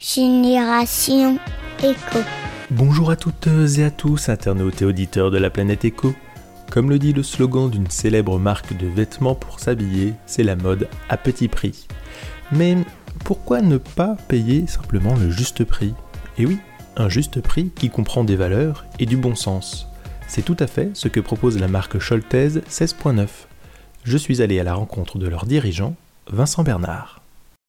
Génération Éco. Bonjour à toutes et à tous, internautes et auditeurs de la planète Éco. Comme le dit le slogan d'une célèbre marque de vêtements pour s'habiller, c'est la mode à petit prix. Mais pourquoi ne pas payer simplement le juste prix? Et oui, un juste prix qui comprend des valeurs et du bon sens. C'est tout à fait ce que propose la marque Scholtez 16.9. Je suis allé à la rencontre de leur dirigeant, Vincent Bernard.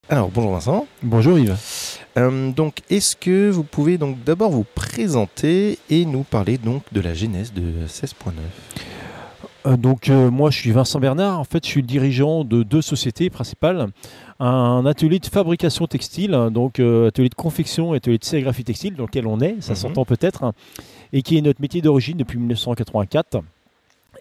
Alors bonjour Vincent. Bonjour Yves. Euh, donc est-ce que vous pouvez donc d'abord vous présenter et nous parler donc de la genèse de 16.9 euh, donc euh, moi je suis Vincent Bernard, en fait je suis le dirigeant de deux sociétés principales, un atelier de fabrication textile, donc atelier de confection et atelier de sérigraphie textile dans lequel on est, ça mhm. s'entend peut-être, et qui est notre métier d'origine depuis 1984.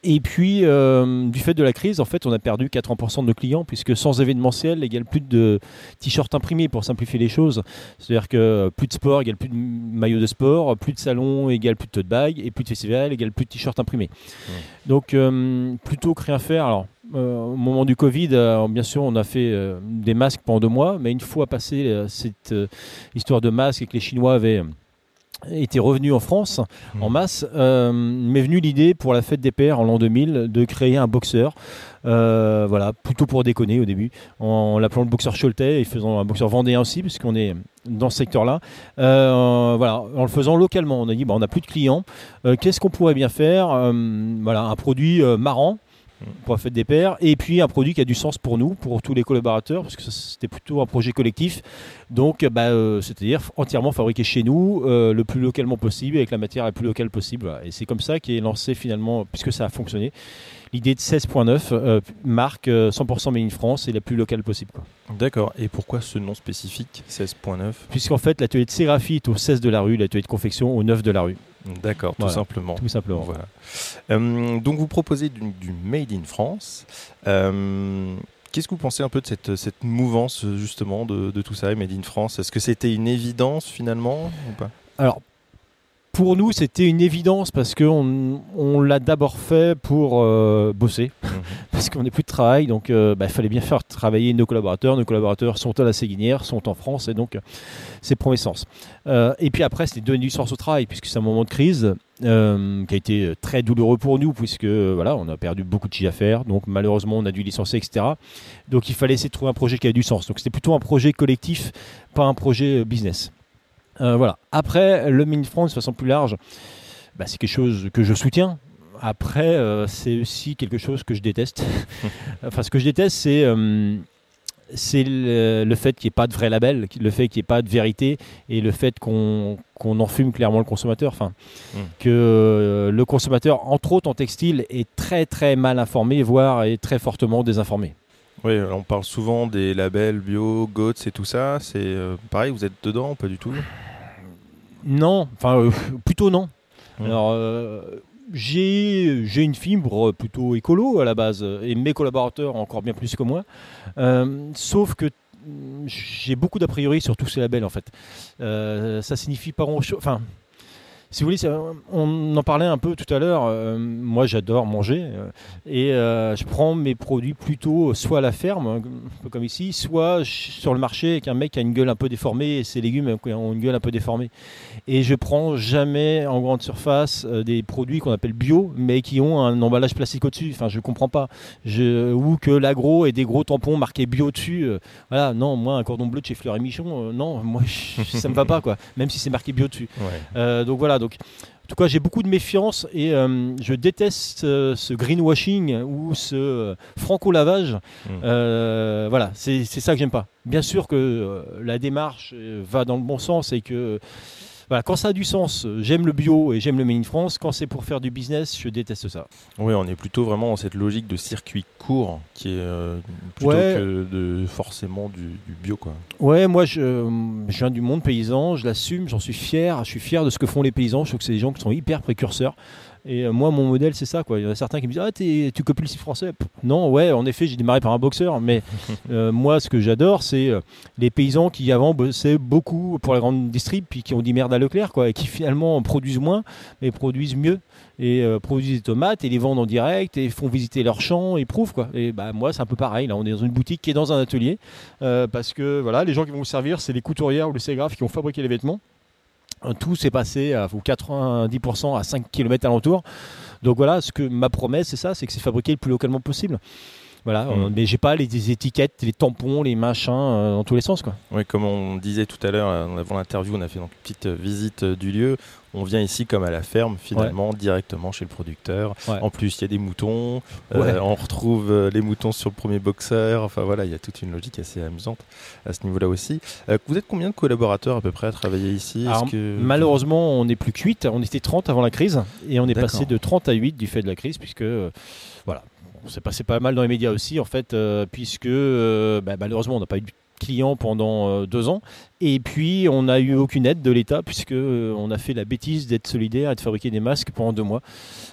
Et puis, euh, du fait de la crise, en fait, on a perdu 80% de nos clients, puisque sans événementiel égale plus de t-shirts imprimés, pour simplifier les choses. C'est-à-dire que plus de sport égale plus de maillots de sport, plus de salon égale plus de tote bag, et plus de festival égale plus de t-shirts imprimés. Donc, euh, plutôt que rien faire. Alors, euh, au moment du Covid, bien sûr, on a fait des masques pendant deux mois, mais une fois passé cette histoire de masques et que les Chinois avaient était revenu en France en mmh. masse, euh, m'est venue l'idée pour la fête des pères en l'an 2000 de créer un boxeur. Euh, voilà, plutôt pour déconner au début, en, l'appelant le boxeur Choletais et faisant un boxeur vendéen aussi, puisqu'on est dans ce secteur-là. Euh, voilà, en le faisant localement, on a dit bon, on n'a plus de clients, qu'est-ce qu'on pourrait bien faire? Voilà, un produit marrant pour la fête des pères, et puis un produit qui a du sens pour nous, pour tous les collaborateurs, parce que c'était plutôt un projet collectif. Donc, bah, euh, c'est-à-dire entièrement fabriqué chez nous, euh, le plus localement possible, avec la matière la plus locale possible. Et c'est comme ça qu'est lancé finalement, puisque ça a fonctionné, l'idée de 16.9, euh, marque 100% Made in France et la plus locale possible. D'accord. Et pourquoi ce nom spécifique, 16.9 Puisqu'en fait, l'atelier de sérigraphie est au 16 de la rue, l'atelier de confection au 9 de la rue. D'accord, tout simplement. Tout simplement. Voilà. Euh, donc vous proposez du, Made in France. Euh, qu'est-ce que vous pensez un peu de cette, cette mouvance justement de, de tout ça, Made in France? Est-ce que c'était une évidence finalement ou pas? Alors pour nous, c'était une évidence parce qu'on on, l'a d'abord fait pour euh, bosser, mhm. parce qu'on n'est plus de travail, donc euh, bah, il fallait bien faire travailler nos collaborateurs. Nos collaborateurs sont à la Séguinière, sont en France, et donc c'est premier sens. Euh, et puis après, c'était donner du sens au travail, puisque c'est un moment de crise qui a été très douloureux pour nous, puisque voilà, on a perdu beaucoup de chiffre d'affaires, donc malheureusement on a dû licencier, etc. Donc il fallait essayer de trouver un projet qui a du sens. Donc c'était plutôt un projet collectif, pas un projet business. Euh, voilà. Après, le Mine France de façon plus large, bah, c'est quelque chose que je soutiens. Après, euh, c'est aussi quelque chose que je déteste. enfin, ce que je déteste, c'est euh, c'est le, fait qu'il n'y ait pas de vrai label, le fait qu'il n'y ait pas de vérité et le fait qu'on qu'on enfume clairement le consommateur. Enfin, hmm. que le consommateur, entre autres en textile, est très très mal informé, voire est très fortement désinformé. Oui, on parle souvent des labels bio, GOTS et tout ça. C'est pareil, vous êtes dedans, pas du tout? Non, enfin euh, plutôt non. Alors euh, j'ai une fibre plutôt écolo à la base et mes collaborateurs encore bien plus que moi. Euh, sauf que j'ai beaucoup d'a priori sur tous ces labels en fait. ça signifie pas grand chose. Enfin, si vous voulez, on en parlait un peu tout à l'heure. Euh, moi, j'adore manger euh, et euh, je prends mes produits plutôt soit à la ferme, un peu comme ici, soit sur le marché avec un mec qui a une gueule un peu déformée et ses légumes ont une gueule un peu déformée. Et je prends jamais en grande surface des produits qu'on appelle bio, mais qui ont un emballage plastique au-dessus. Enfin, je comprends pas. Je, ou que l'agro ait des gros tampons marqués bio dessus. voilà, non, moi, un cordon bleu de chez Fleur et Michon, non, moi, ça me va pas, quoi. Même si c'est marqué bio dessus. donc voilà donc, en tout cas, j'ai beaucoup de méfiance et euh, je déteste euh, ce greenwashing ou ce euh, franco-lavage. Mmh. voilà, c'est ça que j'aime pas. Bien sûr que la démarche va dans le bon sens et que quand ça a du sens, j'aime le bio et j'aime le Made in France. Quand c'est pour faire du business, je déteste ça. Oui, on est plutôt vraiment dans cette logique de circuit court qui est euh, plutôt que de forcément du, bio. Quoi. Ouais, moi je, viens du monde paysan, je l'assume, j'en suis fier. Je suis fier de ce que font les paysans. Je trouve que c'est des gens qui sont hyper précurseurs. Et euh, moi, mon modèle, c'est ça. Quoi. Il y en a certains qui me disent Ah, tu copies le style français? Non, ouais, en effet, j'ai démarré par un boxeur. Mais euh, moi, ce que j'adore, c'est euh, les paysans qui avant bossaient beaucoup pour la grande distrib, puis qui ont dit merde à Leclerc, quoi, et qui finalement produisent moins, mais produisent mieux. Et produisent des tomates et les vendent en direct et font visiter leurs champs et prouvent quoi. Et bah moi c'est un peu pareil. Là on est dans une boutique qui est dans un atelier parce que voilà les gens qui vont vous servir c'est les couturières ou les sérigraphes qui ont fabriqué les vêtements. Tout s'est passé à 90% à 5 km alentour. Donc voilà, ce que ma promesse, c'est ça, c'est que c'est fabriqué le plus localement possible. Voilà, mmh. mais j'ai pas les, étiquettes, les tampons, les machins euh, dans tous les sens. Quoi. Oui, comme on disait tout à l'heure, euh, avant l'interview, on a fait donc une petite visite du lieu. On vient ici comme à la ferme, finalement, directement chez le producteur. En plus, il y a des moutons. on retrouve les moutons sur le premier boxeur. Enfin voilà, il y a toute une logique assez amusante à ce niveau-là aussi. vous êtes combien de collaborateurs à peu près à travailler ici? Malheureusement, on n'est plus que 8. On était 30 avant la crise et on est passé de 30 à 8 du fait de la crise, puisque voilà, on s'est passé pas mal dans les médias aussi, en fait, euh, puisque euh, bah, malheureusement, on n'a pas eu de clients pendant euh, deux ans. Et puis, on n'a eu aucune aide de l'État, puisque on a fait la bêtise d'être solidaire et de fabriquer des masques pendant deux mois.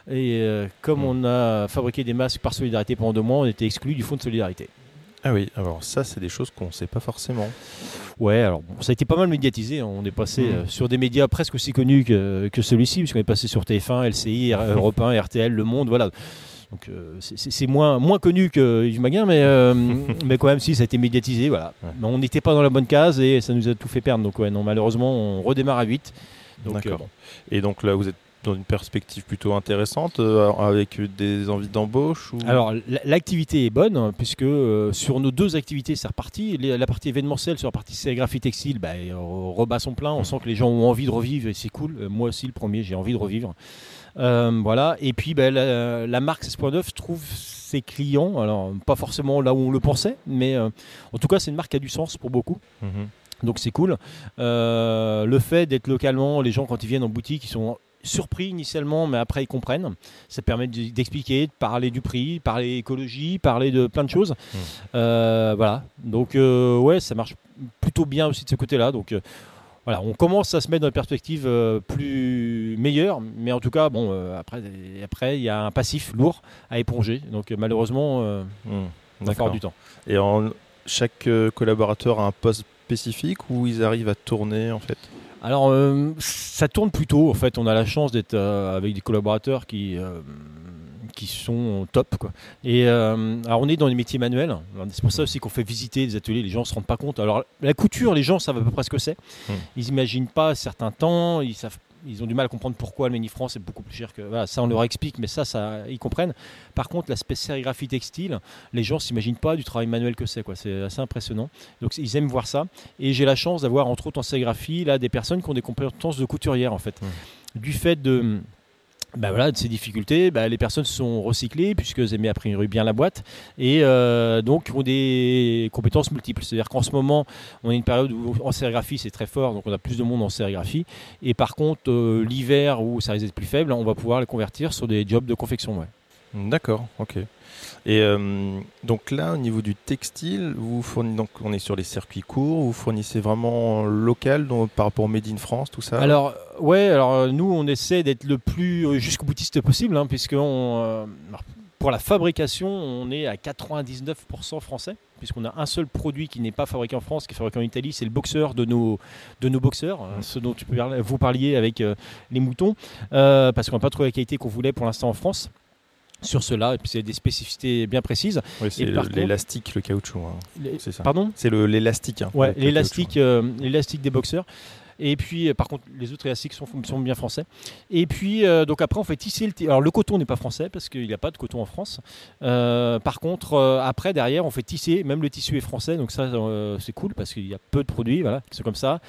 Et comme hmm. on a fabriqué des masques par solidarité pendant deux mois, on était exclu du fonds de solidarité. Ah oui, alors ça, c'est des choses qu'on ne sait pas forcément. Ouais, alors ça a été pas mal médiatisé. Hein. On est passé hmm. sur des médias presque aussi connus que, que celui-ci, puisqu'on est passé sur TF1, LCI, Europe 1, RTL, Le Monde, voilà. Donc euh, c'est moins, moins connu que Yves Maguin, mais, euh, mais quand même, si, ça a été médiatisé. Voilà. Mais on n'était pas dans la bonne case et ça nous a tout fait perdre. Donc, ouais, non, malheureusement, on redémarre à 8. Donc, euh, Et donc là, vous êtes dans une perspective plutôt intéressante avec des envies d'embauche ou... Alors l'activité est bonne hein, puisque sur nos deux activités c'est reparti. la partie événementielle sur la partie sérigraphie textile bah, on rebat son plein. On mmh. sent que les gens ont envie de revivre et c'est cool. moi aussi le premier j'ai envie de revivre. Euh, voilà. Et puis ben, la, marque 16.9 trouve ses clients, alors pas forcément là où on le pensait, mais euh, en tout cas c'est une marque qui a du sens pour beaucoup. Mhm. Donc c'est cool. Euh, le fait d'être localement, les gens quand ils viennent en boutique, ils sont surpris initialement, mais après ils comprennent. Ça permet d'expliquer, de parler du prix, parler écologie, parler de plein de choses. Mhm. voilà. Donc ouais, ça marche plutôt bien aussi de ce côté-là. Donc voilà, on commence à se mettre dans une perspective euh, plus meilleure, mais en tout cas, bon, euh, après, après, il y a un passif lourd à éponger. Donc euh, malheureusement, mmh, ça du temps. Et en, chaque collaborateur a un poste spécifique où ils arrivent à tourner en fait? Alors, ça tourne plutôt. En fait, on a la chance d'être avec des collaborateurs qui qui sont top. Quoi. Et euh, alors on est dans les métiers manuels. C'est pour ça aussi qu'on fait visiter des ateliers. Les gens ne se rendent pas compte. Alors la couture, les gens savent à peu près ce que c'est. Hmm. Ils n'imaginent pas certains temps. Ils savent ils ont du mal à comprendre pourquoi le France est beaucoup plus cher que. Voilà, ça, on leur explique, mais ça, ça ils comprennent. Par contre, l'aspect sérigraphie textile, les gens ne s'imaginent pas du travail manuel que c'est. Quoi. C'est assez impressionnant. Donc, ils aiment voir ça. Et j'ai la chance d'avoir, entre autres en sérigraphie, là, des personnes qui ont des compétences de couturière, en fait. Hmm. Du fait de bah voilà, de ces difficultés, bah, les personnes sont recyclées puisqu'elles aimaient a priori bien la boîte et euh, donc ont des compétences multiples. C'est-à-dire qu'en ce moment, on a une période où en sérigraphie c'est très fort, donc on a plus de monde en sérigraphie. Et par contre, euh, l'hiver où ça risque d'être plus faible, on va pouvoir les convertir sur des jobs de confection. D'accord, ok. Et euh, donc là, au niveau du textile, vous fournissez, donc on est sur les circuits courts, vous fournissez vraiment local donc, par rapport au Made in France, tout ça? Alors, ouais, alors euh, nous, on essaie d'être le plus euh, jusqu'au boutiste possible, hein, puisque pour la fabrication, on est à 99% français, puisqu'on a un seul produit qui n'est pas fabriqué en France, qui est fabriqué en Italie, c'est le boxeur de nos, de nos boxeurs, mmh. ce dont tu, vous parliez avec les moutons, parce qu'on n'a pas trouvé la qualité qu'on voulait pour l'instant en France sur cela, et puis c'est des spécificités bien précises. c'est l'élastique, le caoutchouc. Hein. C'est ça. Pardon C'est l'élastique. Hein, ouais, l'élastique, euh, l'élastique des boxeurs. Et puis, euh, par contre, les autres élastiques sont, sont bien français. Et puis, euh, donc après, on fait tisser le. Alors, le coton n'est pas français parce qu'il n'y a pas de coton en France. Euh, par contre, après, derrière, on fait tisser. Même le tissu est français. Donc, ça, c'est cool parce qu'il y a peu de produits. Voilà, c'est comme ça.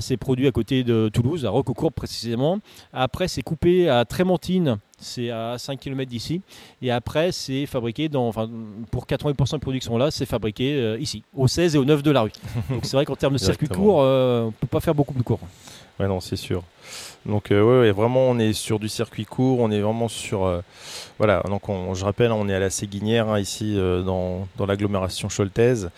c'est produit à côté de Toulouse, à Roquecourt précisément. Après, c'est coupé à Trémentine c'est à 5 km d'ici. Et après, c'est fabriqué dans, enfin, pour 80% de production là, c'est fabriqué ici, au 16 et au 9 de la rue. Donc c'est vrai qu'en termes de circuit court, on ne peut pas faire beaucoup plus court. Ouais, non, c'est sûr. Donc, euh, ouais, vraiment, on est sur du circuit court, on est vraiment sur. Euh, voilà, donc je rappelle, on est à la Séguinière, hein, ici, euh, dans, dans l'agglomération choltaise.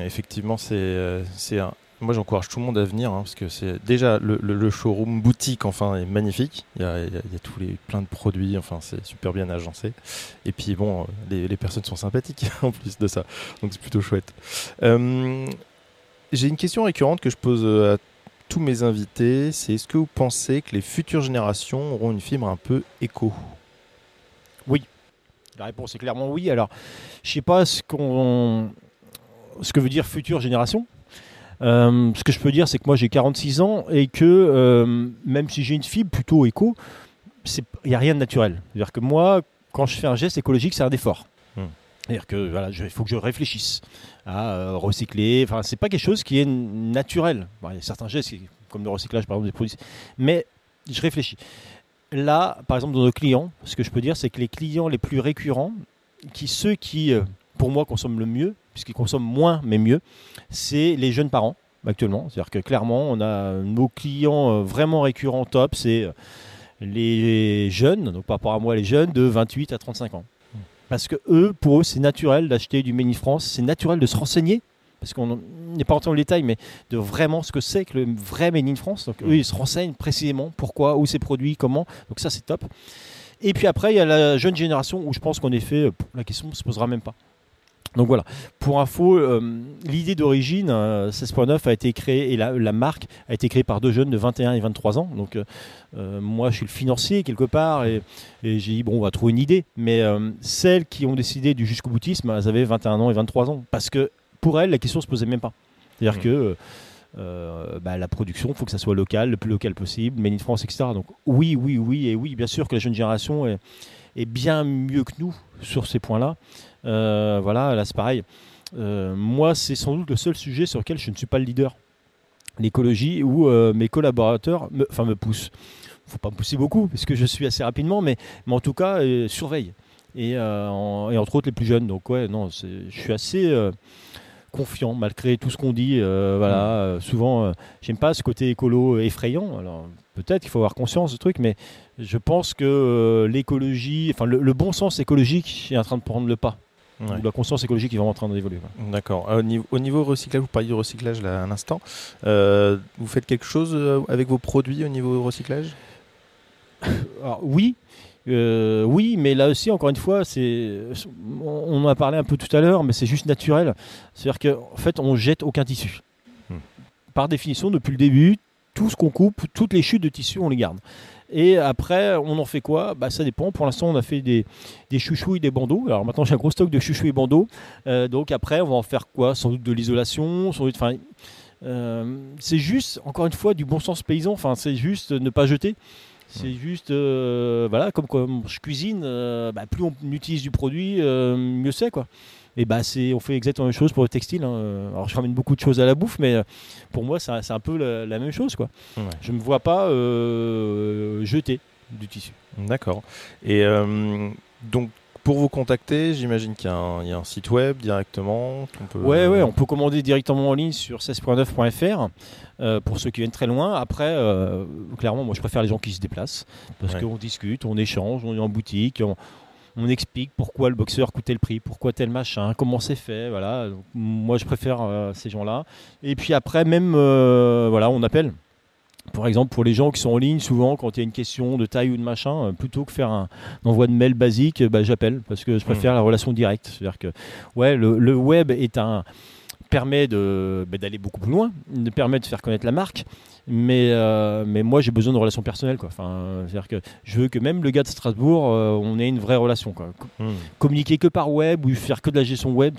effectivement, c'est Moi, j'encourage tout le monde à venir hein, parce que c'est déjà le, showroom boutique, enfin, est magnifique. Il y a, tous les plein de produits, enfin, c'est super bien agencé. Et puis bon, les, personnes sont sympathiques en plus de ça, donc c'est plutôt chouette. Euh, j'ai une question récurrente que je pose à tous mes invités. C'est est-ce que vous pensez que les futures générations auront une fibre un peu éco? Oui. La réponse est clairement oui. Alors, je sais pas ce qu'on, ce que veut dire future génération. Euh, ce que je peux dire, c'est que moi j'ai 46 ans et que euh, même si j'ai une fibre plutôt éco, il n'y a rien de naturel. C'est-à-dire que moi, quand je fais un geste écologique, c'est un effort. Hmm. C'est-à-dire que voilà, il faut que je réfléchisse à euh, recycler. Enfin, c'est pas quelque chose qui est naturel. il y a certains gestes, comme le recyclage par exemple des produits, mais je réfléchis. Là, par exemple, dans nos clients, ce que je peux dire, c'est que les clients les plus récurrents, qui ceux qui, pour moi, consomment le mieux, puisqu'ils consomment moins mais mieux, c'est les jeunes parents actuellement. C'est-à-dire que clairement, on a nos clients euh, vraiment récurrents top, c'est euh, les jeunes, donc par rapport à moi les jeunes, de 28 à 35 ans. Parce que eux, pour eux, c'est naturel d'acheter du Made France, c'est naturel de se renseigner, parce qu'on n'est pas entré dans le détail, mais de vraiment ce que c'est que le vrai Made in France. Donc eux, ils se renseignent précisément pourquoi, où c'est produit, comment. Donc ça, c'est top. Et puis après, il y a la jeune génération où je pense qu'en effet, euh, la question ne se posera même pas. Donc voilà, pour info, euh, l'idée d'origine, 16.9 euh, a été créée et la, marque a été créée par deux jeunes de 21 et 23 ans. Donc euh, moi je suis le financier quelque part et, j'ai dit bon on va trouver une idée. Mais celles qui ont décidé du jusqu'au boutisme, elles avaient 21 ans et 23 ans. Parce que pour elles la question se posait même pas. C'est-à-dire mmh. que bah, la production, il faut que ça soit local, le plus local possible, Made in France, etc. Donc oui, oui, oui, et oui, bien sûr que la jeune génération est, est bien mieux que nous sur ces points-là. Euh, voilà, là c'est pareil. Euh, moi, c'est sans doute le seul sujet sur lequel je ne suis pas le leader. L'écologie, où euh, mes collaborateurs me, enfin, me poussent. Il ne faut pas me pousser beaucoup, parce que je suis assez rapidement, mais, mais en tout cas, surveille. Et, et, entre autres les plus jeunes. Donc ouais, non, je suis assez confiant malgré tout ce qu'on dit. voilà, mmh. souvent, j'aime pas ce côté écolo effrayant. Alors peut-être qu'il faut avoir conscience de truc, mais je pense que l'écologie, enfin le, bon sens écologique est en train de prendre le pas. La conscience écologique est vraiment en train d'évoluer. D'accord. Au niveau, au niveau, recyclage, vous parliez du recyclage là un instant. Euh, vous faites quelque chose euh, avec vos produits au niveau recyclage? Alors, Oui. Euh, oui, mais là aussi, encore une fois, c'est, on en a parlé un peu tout à l'heure, mais c'est juste naturel. C'est-à-dire qu'en fait, on jette aucun tissu. Hmm. Par définition, depuis le début, tout ce qu'on coupe, toutes les chutes de tissu, on les garde. Et après, on en fait quoi? Bah, Ça dépend. Pour l'instant, on a fait des, des chouchous et des bandeaux. Alors maintenant, j'ai un gros stock de chouchous et bandeaux. Euh, donc après, on va en faire quoi? Sans doute de l'isolation. Sans doute, euh, c'est juste, encore une fois, du bon sens paysan. Enfin, c'est juste ne pas jeter. C'est juste, euh, voilà, comme, comme je cuisine, bah, plus on utilise du produit, mieux c'est, quoi et bah c'est on fait exactement la même chose pour le textile. Hein. Alors je ramène beaucoup de choses à la bouffe, mais euh, pour moi c'est un peu la, même chose quoi. Je me vois pas euh, jeter du tissu. D'accord. Et euh, donc pour vous contacter, j'imagine qu'il y, a un site web directement. On peut... Ouais, ouais, on peut commander directement en ligne sur 16.9.fr pour ceux qui viennent très loin. Après, clairement, moi je préfère les gens qui se déplacent parce qu'on discute, on échange, on est en boutique, on, on explique pourquoi le boxeur coûtait le prix, pourquoi tel machin, comment c'est fait. Voilà. moi, je préfère euh, ces gens-là. Et puis après, même, euh, voilà, on appelle. Par exemple, pour les gens qui sont en ligne, souvent, quand il y a une question de taille ou de machin, euh, plutôt que faire un, envoi de mail basique, bah, j'appelle parce que je préfère mmh. la relation directe. C'est-à-dire que, ouais, le, web est un permet bah, d'aller beaucoup plus loin, permet de faire connaître la marque, mais, euh, mais moi j'ai besoin de relations personnelles. Quoi. Enfin, c'est-à-dire que je veux que même le gars de Strasbourg, euh, on ait une vraie relation. Quoi. Hmm. Communiquer que par web ou faire que de la gestion web,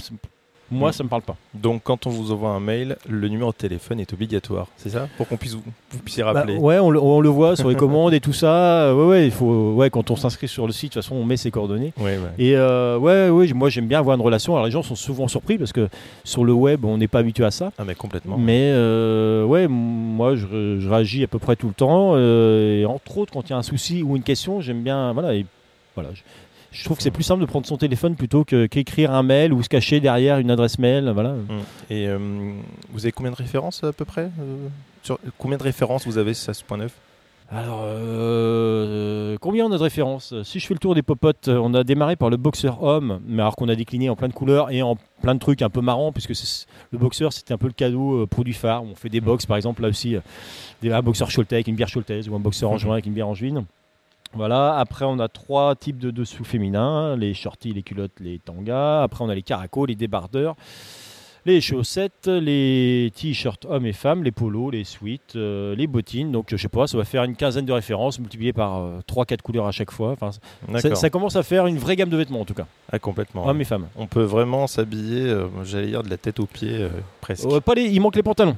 moi, ça me parle pas. Donc, quand on vous envoie un mail, le numéro de téléphone est obligatoire, c'est ça? Pour qu'on puisse vous, puissiez bah, rappeler Ouais, on le, voit sur les commandes et tout ça. Ouais, ouais, il faut, ouais, quand on s'inscrit sur le site, de toute façon, on met ses coordonnées. Ouais, ouais. Et euh, ouais, ouais, moi, j'aime bien avoir une relation. Alors, les gens sont souvent surpris parce que sur le web, on n'est pas habitué à ça. Ah, mais complètement. Mais euh, ouais, moi, je, réagis à peu près tout le temps. Euh, et entre autres, quand il y a un souci ou une question, j'aime bien. Voilà, et, voilà je trouve que c'est plus simple de prendre son téléphone plutôt qu'écrire un mail ou se cacher derrière une adresse mail. Voilà. Mmh. Et euh, vous avez combien de références à peu près euh, sur, Combien de références vous avez sur 16.9 Alors, euh, combien on a de références? Si je fais le tour des popotes, on a démarré par le boxer homme, mais alors qu'on a décliné en plein de couleurs et en plein de trucs un peu marrants, puisque le boxer c'était un peu le cadeau euh, produit phare. On fait des box par exemple, là aussi, euh, un Cholte avec une bière Cholte ou un boxer en juin avec une bière en juin. Voilà, après on a trois types de dessous féminins, les shorties, les culottes, les tangas. Après on a les caracos, les débardeurs les chaussettes, les t-shirts hommes et femmes, les polos, les suites, euh, les bottines. Donc je sais pas, ça va faire une quinzaine de références multipliées par 3-4 euh, couleurs à chaque fois. Enfin, ça, commence à faire une vraie gamme de vêtements en tout cas. Ah, complètement. Hommes et femmes. On peut vraiment s'habiller, euh, j'allais dire, de la tête aux pieds presque. pas les, il manque les pantalons.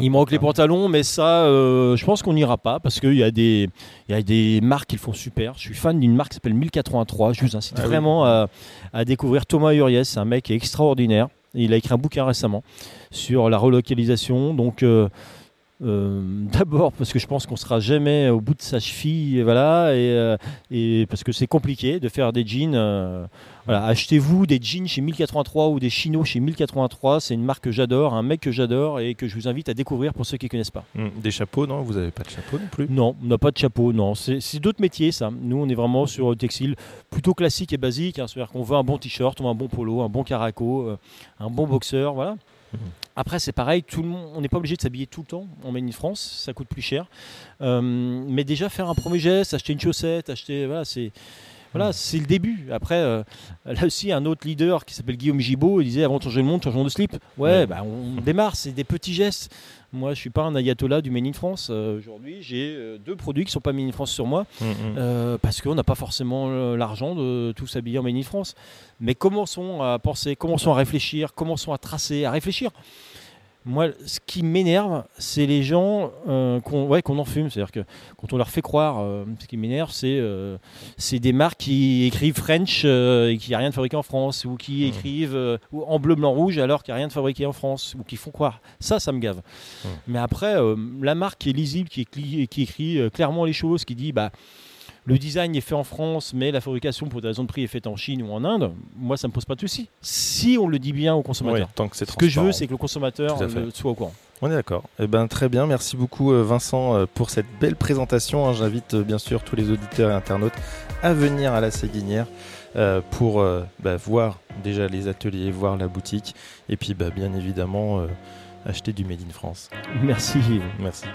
Il manque, les pantalons, mais ça, je pense qu'on n'ira pas parce qu'il y, a des, y a des marques qui le font super. Je suis fan d'une marque qui s'appelle 1083. Je vous incite ah vraiment à, à, découvrir Thomas Uriès. C'est un mec extraordinaire. Il a écrit un bouquin récemment sur la relocalisation. Donc, euh, euh, d'abord parce que je pense qu'on sera jamais au bout de sa cheville, voilà, et, euh, et parce que c'est compliqué de faire des jeans. voilà, achetez-vous des jeans chez 1083 ou des chinos chez 1083. C'est une marque que j'adore, un mec que j'adore et que je vous invite à découvrir pour ceux qui ne connaissent pas. Hum, des chapeaux, non Vous n'avez pas de chapeau non plus? Non, on n'a pas de chapeau, non. C'est d'autres métiers, ça. Nous, on est vraiment sur le textile plutôt classique et basique. Hein. C'est-à-dire qu'on veut un bon t-shirt, un bon polo, un bon caraco, un bon boxeur, voilà. Après, c'est pareil, on n'est pas obligé de s'habiller tout le temps en Made in France, ça coûte plus cher. Euh, mais déjà, faire un premier geste, acheter une chaussette, acheter. Voilà, c'est. Voilà, c'est le début. Après, euh, là aussi, un autre leader qui s'appelle Guillaume Gibaud, il disait avant de changer le monde, changeons de slip. Ouais, Bah, on démarre, c'est des petits gestes. Moi, je suis pas un ayatollah du Made in France. Euh, aujourd'hui, j'ai euh, deux produits qui sont pas Made in France sur moi mm, mm. parce qu'on n'a pas forcément l'argent de tout s'habiller en Made in France. Mais commençons à penser, commençons à réfléchir, commençons à tracer, à réfléchir. Moi, ce qui m'énerve, c'est les gens euh, qu'on ouais, qu'on enfume. C'est-à-dire que quand on leur fait croire, euh, ce qui m'énerve, c'est euh, c'est des marques qui écrivent French et qui n'y a rien de fabriqué en France, ou qui écrivent en bleu, blanc, rouge alors qu'il n'y a rien de fabriqué en France, ou qui font croire. Ça, ça me gave. Mais après, la marque qui est lisible, qui, qui écrit clairement les choses, qui dit bah le design est fait en France, mais la fabrication pour des raisons de prix est faite en Chine ou en Inde, moi ça me pose pas de souci. Si on le dit bien au consommateur. tant que Ce que je veux, c'est que le consommateur soit au courant. On est d'accord. Eh ben, très bien. Merci beaucoup, euh, Vincent, euh, pour cette belle présentation. Hein. J'invite euh, bien sûr tous les auditeurs et internautes à venir à la Séguinière pour bah, voir déjà les ateliers, voir la boutique et puis bah, bien évidemment acheter du Made in France. Merci. Merci.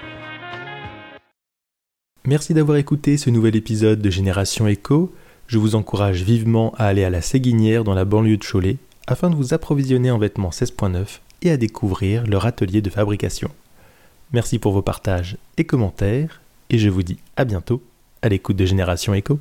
Merci d'avoir écouté ce nouvel épisode de Génération Echo. Je vous encourage vivement à aller à la Séguinière dans la banlieue de Cholet afin de vous approvisionner en vêtements 16.9 et à découvrir leur atelier de fabrication. Merci pour vos partages et commentaires et je vous dis à bientôt à l'écoute de Génération Echo.